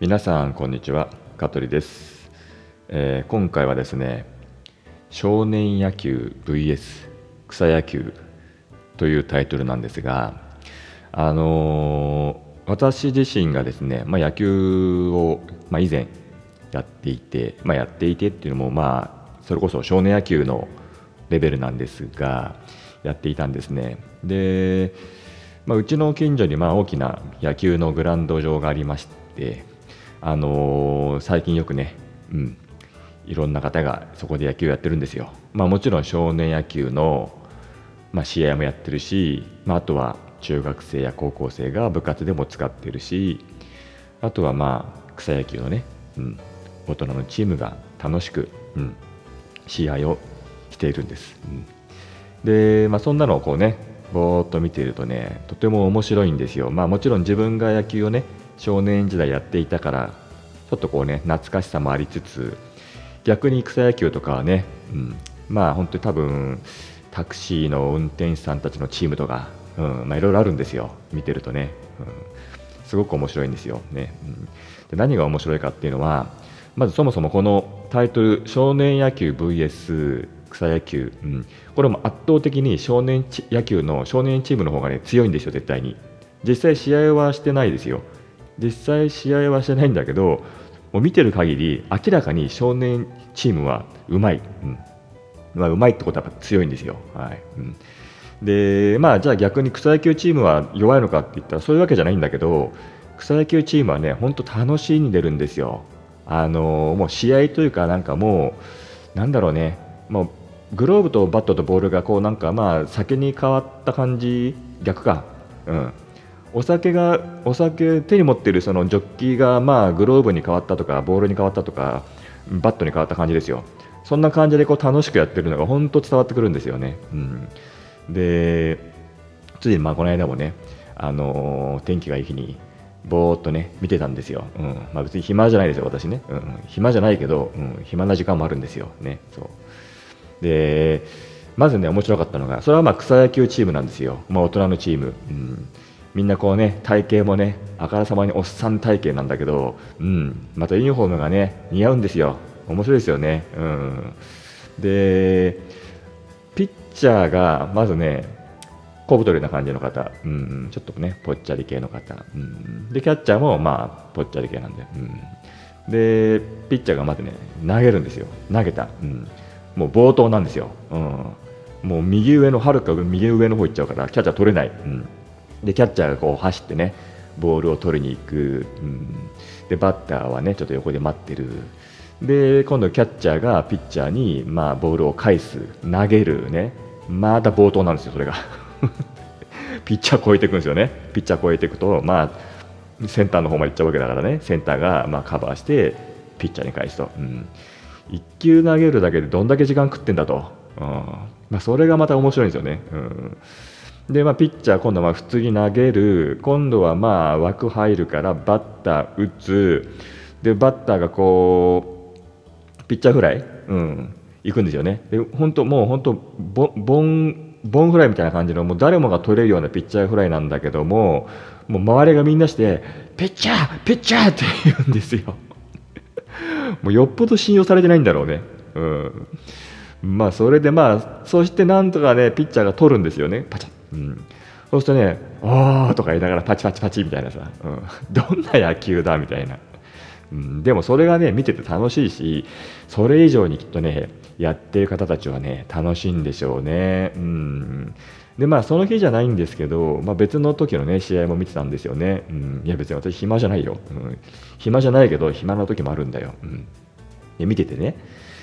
皆さんこんにちは。香取です、えー今回はですね少年野球 VS 草野球というタイトルなんですがあのー私自身がですね、まあ、野球を、まあ、以前やっていて、まあ、やっていてっていうのもまあそれこそ少年野球のレベルなんですがやっていたんですね。で、まあ、うちの近所にまあ大きな野球のグラウンド場がありましてあのー最近よくね、うん、いろんな方がそこで野球やってるんですよ。まあ、もちろん少年野球の、まあ、試合もやってるし、まあ、あとは中学生や高校生が部活でも使ってるしあとはまあ草野球のね、うん、大人のチームが楽しく、うん、試合をしているんです。うんで、まあ、そんなのをこうねぼーっと見ているとねとても面白いんですよ。まあ、もちろん自分が野球をね少年時代やっていたからちょっとこうね懐かしさもありつつ逆に草野球とかはね、うん、まあ本当に多分タクシーの運転手さんたちのチームとか、うんまあ、いろいろあるんですよ。見てるとね、うん、すごく面白いんですよ、ねうん、で何が面白いかっていうのはまずそもそもこのタイトル少年野球 VS 草野球、うん、これも圧倒的に少年野球の少年チームの方がね強いんですよ絶対に。実際試合はしてないですよ。実際試合はしてないんだけどもう見てる限り明らかに少年チームはうまい、うん。まあ、うまいってことは強いんですよ、はい。うん、でまあじゃあ逆に草野球チームは弱いのかって言ったらそういうわけじゃないんだけど草野球チームはね本当楽しんでるんですよ。あのもう試合というかなんかもうなんだろうね。もうグローブとバットとボールがこうなんかまあ酒に変わった感じ逆か。うん。お酒がお酒手に持ってるそのジョッキーがまあグローブに変わったとかボールに変わったとかバットに変わった感じですよ。そんな感じでこう楽しくやってるのが本当伝わってくるんですよね、うん、でついまあこの間もね、あのー天気がいい日にぼーっとね見てたんですよ、うん。まあ、別に暇じゃないですよ私ね、うん、暇じゃないけど、うん、暇な時間もあるんですよ。ね。そう。でまずね面白かったのがそれはまあ草野球チームなんですよ、まあ、大人のチーム、うん、みんなこうね体型もねあからさまにおっさん体型なんだけど、うん、またユニフォームがね似合うんですよ。面白いですよね、うん、でピッチャーがまずね小太りな感じの方、うん、ちょっとねぽっちゃり系の方、うん、でキャッチャーもまあぽっちゃり系なんで、うん、でピッチャーがまずね投げるんですよ。投げた、うん、もう冒頭なんですよ、うん、もう右上のはるか右上の方行っちゃうからキャッチャー取れない、うん、でキャッチャーがこう走ってねボールを取りに行く、うん、でバッターはねちょっと横で待ってる。で今度キャッチャーがピッチャーに、まあ、ボールを返す。投げるね。また冒頭なんですよそれが。ピッチャー超えていくんですよね。ピッチャー超えていくと、まあ、センターの方まで行っちゃうわけだからね。センターがまあカバーしてピッチャーに返すと、うん、1球投げるだけでどんだけ時間食ってんだと、うん。まあ、それがまた面白いんですよね、うん。で、まあ、ピッチャー、今度は普通に投げる、今度はまあ枠入るからバッター打つ、でバッターがこうピッチャーフライ、うん、行くんですよね。で本当もう本当ボボンボンフライみたいな感じのもう誰もが取れるようなピッチャーフライなんだけども、もう周りがみんなしてピッチャーピッチャーって言うんですよ。もうよっぽど信用されてないんだろうね。うん。まあそれでまあそしてなんとかねピッチャーが取るんですよね。パチャッ。うん。そうするとね、あーとか言いながらパチパチパチみたいなさ、うん、どんな野球だみたいな。うん、でもそれがね見てて楽しいしそれ以上にきっとねやってる方たちはね楽しいんでしょうね。うん、でまあその日じゃないんですけど、まあ、別の時のね試合も見てたんですよね。うん、いや別に私暇じゃないよ、うん。暇じゃないけど暇な時もあるんだよ。うん、で見ててね。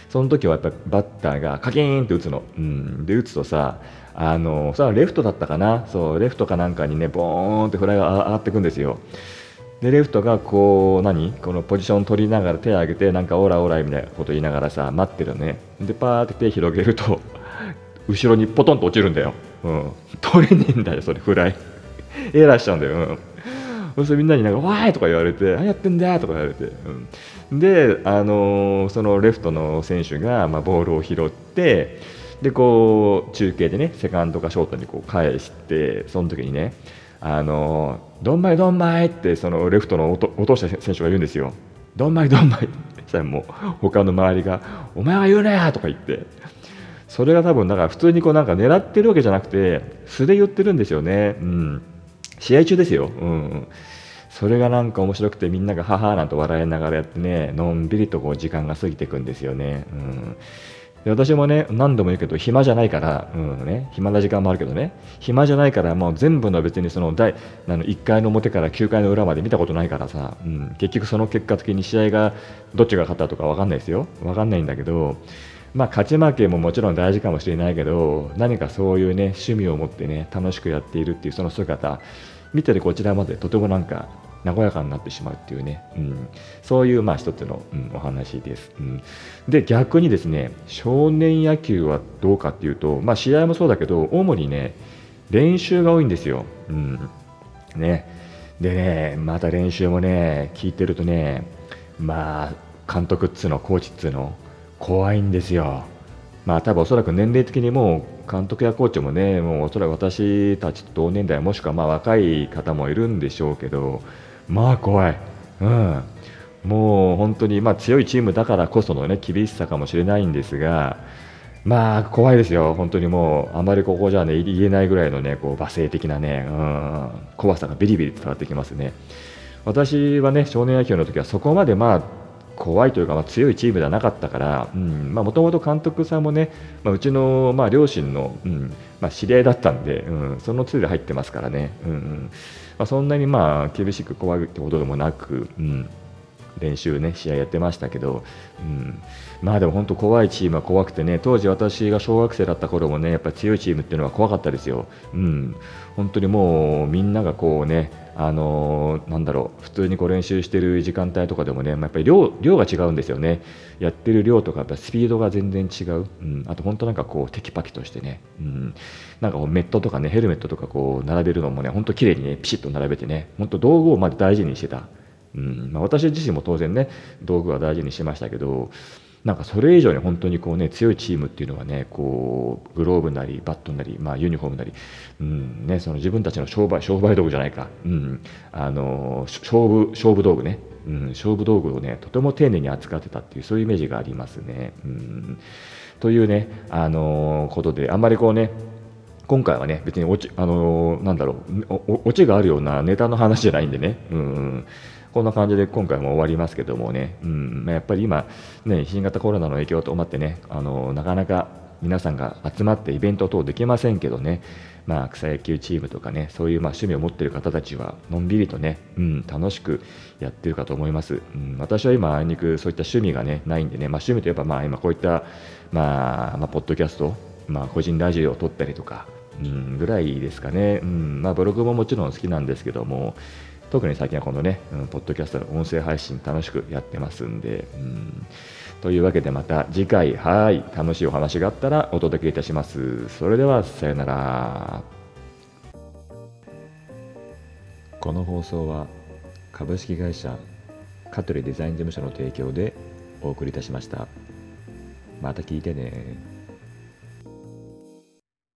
その時はやっぱバッターがカキーンって打つの。うん、で打つとさあのそれレフトだったかな。そうレフトかなんかにねボーンってフライが上がってくんですよ。でレフトがこう何？このポジション取りながら手を挙げてなんかオラオラみたいなこと言いながらさ待ってるね。でパーって手広げると 後ろにポトンと落ちるんだよ、うん、取れねえんだよそれフライ。エラーしちゃうんだよ、うん、そうするとみんなになんか「わーい!」とか言われて「何やってんだ!」とか言われて、うん、で、あのーそのレフトの選手が、まあ、ボールを拾ってでこう中継でねセカンドかショートにこう返してその時にねあのどんまいどんまいってそのレフトの落とした選手が言うんですよ。どんまいどんまいしたらもう他の周りが「お前は言うなや!」とか言ってそれが多分だか普通にこうなんか狙ってるわけじゃなくて素で言ってるんですよね。うん、試合中ですよ。うんそれがなんか面白くてみんながははなんて笑いながらやってねのんびりとこう時間が過ぎていくんですよね。うん。で私もね何度も言うけど暇じゃないから、うんね、暇な時間もあるけどね。暇じゃないからもう全部の別にその第あの1回の表から9回の裏まで見たことないからさ、うん、結局その結果的に試合がどっちが勝ったとか分かんないですよ。分かんないんだけどまあ、勝ち負けももちろん大事かもしれないけど何かそういうね趣味を持ってね楽しくやっているっていうその姿見てるこちらまでとてもなんか和やかになってしまうっていうね、うん、そういうまあ一つの、うん、お話です、うん、で逆にですね少年野球はどうかっていうと、まあ、試合もそうだけど主にね練習が多いんですよ、うん、ね。でねまた練習もね聞いてるとねまあ監督っつうのコーチっつうの怖いんですよ。まあ多分おそらく年齢的にもう監督やコーチもねもうおそらく私たちと同年代もしくはまあ若い方もいるんでしょうけどまあ怖い、うん、もう本当に、まあ、強いチームだからこその、ね、厳しさかもしれないんですが、まあ怖いですよ、本当にもう、あまりここじゃ、ね、言えないぐらいの、ね、こう罵声的な、ね、うん、怖さがビリビリ伝わってきますね。私はね少年野球の時はそこまでまあ怖いというか、まあ、強いチームではなかったからもともと監督さんもね、まあ、うちの、まあ、両親の、うんまあ、知り合いだったんで、うん、そのついで入ってますからね。うんうんまあ、そんなにまあ厳しく怖いってことでもなく、うん、練習ね試合やってましたけど、うん、まあでも本当怖いチームは怖くてね当時私が小学生だった頃もねやっぱり強いチームっていうのは怖かったですよ、うん、本当にもうみんながこうねあのー、なんだろう普通にこう練習してる時間帯とかでもね、まあ、やっぱり量量が違うんですよね。やってる量とかやっぱスピードが全然違う、うん、あと本当なんかこうテキパキとしてね、うん、なんかこうメットとかねヘルメットとかこう並べるのもね本当綺麗にねピシッと並べてね本当道具をまず大事にしてた。うん。まあ、私自身も当然ね道具は大事にしましたけどなんかそれ以上に本当にこう、ね、強いチームっていうのはねこうグローブなりバットなり、まあ、ユニフォームなり、うんね、その自分たちの商売商売道具じゃないか、うん、あの勝負勝負道具ね、うん、勝負道具をねとても丁寧に扱ってたっていうそういうイメージがありますね。うん、というね、あのことであんまりこうね今回はね別にオチ,、あのなんだろうオチがあるようなネタの話じゃないんでね、うん、こんな感じで今回も終わりますけどもね、うん、やっぱり今、ね、新型コロナの影響と思ってね、あのなかなか皆さんが集まってイベント等できませんけどね、まあ、草野球チームとかね、そういうま趣味を持ってる方たちは、のんびりとね、うん、楽しくやってるかと思います。うん、私は今、あいにくそういった趣味がね、ないんでね、まあ、趣味といえば、まあ、今こういった、まあ、まあ、ポッドキャスト、まあ、個人ラジオを撮ったりとか、うん、ぐらいですかね。うん、まあ、ブログももちろん好きなんですけども、特に最近はこのね、うん、ポッドキャストの音声配信楽しくやってますんで、うん、というわけでまた次回、はい、楽しいお話があったらお届けいたします。それでは、さよなら。この放送は株式会社香取デザイン事務所の提供でお送りいたしました。また聞いてね。